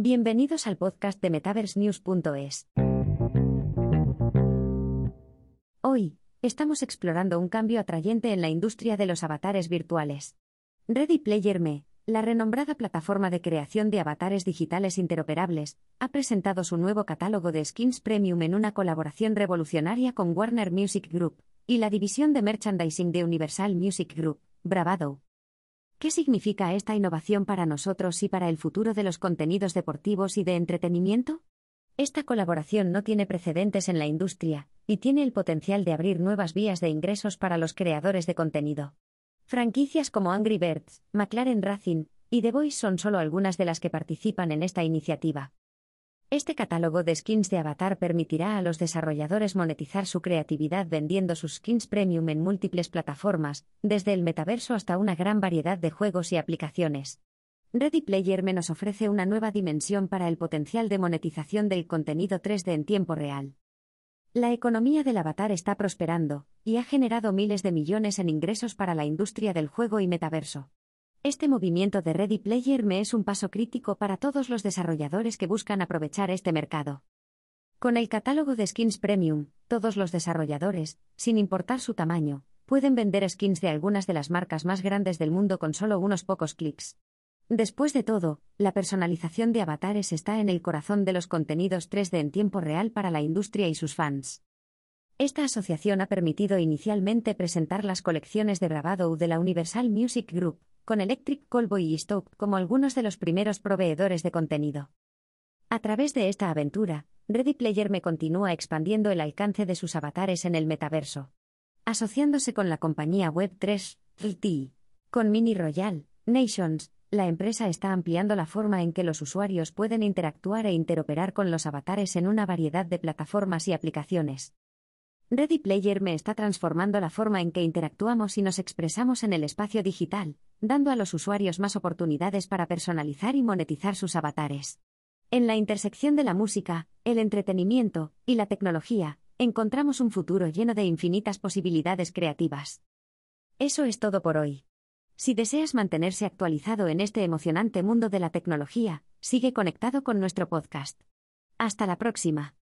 Bienvenidos al podcast de MetaverseNews.es. Hoy, estamos explorando un cambio atrayente en la industria de los avatares virtuales. Ready Player Me, la renombrada plataforma de creación de avatares digitales interoperables, ha presentado su nuevo catálogo de skins premium en una colaboración revolucionaria con Warner Music Group y la división de merchandising de Universal Music Group, Bravado. ¿Qué significa esta innovación para nosotros y para el futuro de los contenidos deportivos y de entretenimiento? Esta colaboración no tiene precedentes en la industria, y tiene el potencial de abrir nuevas vías de ingresos para los creadores de contenido. Franquicias como Angry Birds, McLaren Racing y The Voice son solo algunas de las que participan en esta iniciativa. Este catálogo de skins de avatar permitirá a los desarrolladores monetizar su creatividad vendiendo sus skins premium en múltiples plataformas, desde el metaverso hasta una gran variedad de juegos y aplicaciones. Ready Player Me nos ofrece una nueva dimensión para el potencial de monetización del contenido 3D en tiempo real. La economía del avatar está prosperando, y ha generado miles de millones en ingresos para la industria del juego y metaverso. Este movimiento de Ready Player Me es un paso crítico para todos los desarrolladores que buscan aprovechar este mercado. Con el catálogo de skins premium, todos los desarrolladores, sin importar su tamaño, pueden vender skins de algunas de las marcas más grandes del mundo con solo unos pocos clics. Después de todo, la personalización de avatares está en el corazón de los contenidos 3D en tiempo real para la industria y sus fans. Esta asociación ha permitido inicialmente presentar las colecciones de Bravado de la Universal Music Group, con Electric Callboy y Stoke como algunos de los primeros proveedores de contenido. A través de esta aventura, Ready Player me continúa expandiendo el alcance de sus avatares en el metaverso. Asociándose con la compañía Web3, RT, con Mini Royal, Nations, la empresa está ampliando la forma en que los usuarios pueden interactuar e interoperar con los avatares en una variedad de plataformas y aplicaciones. Ready Player me está transformando la forma en que interactuamos y nos expresamos en el espacio digital, dando a los usuarios más oportunidades para personalizar y monetizar sus avatares. En la intersección de la música, el entretenimiento y la tecnología, encontramos un futuro lleno de infinitas posibilidades creativas. Eso es todo por hoy. Si deseas mantenerse actualizado en este emocionante mundo de la tecnología, sigue conectado con nuestro podcast. Hasta la próxima.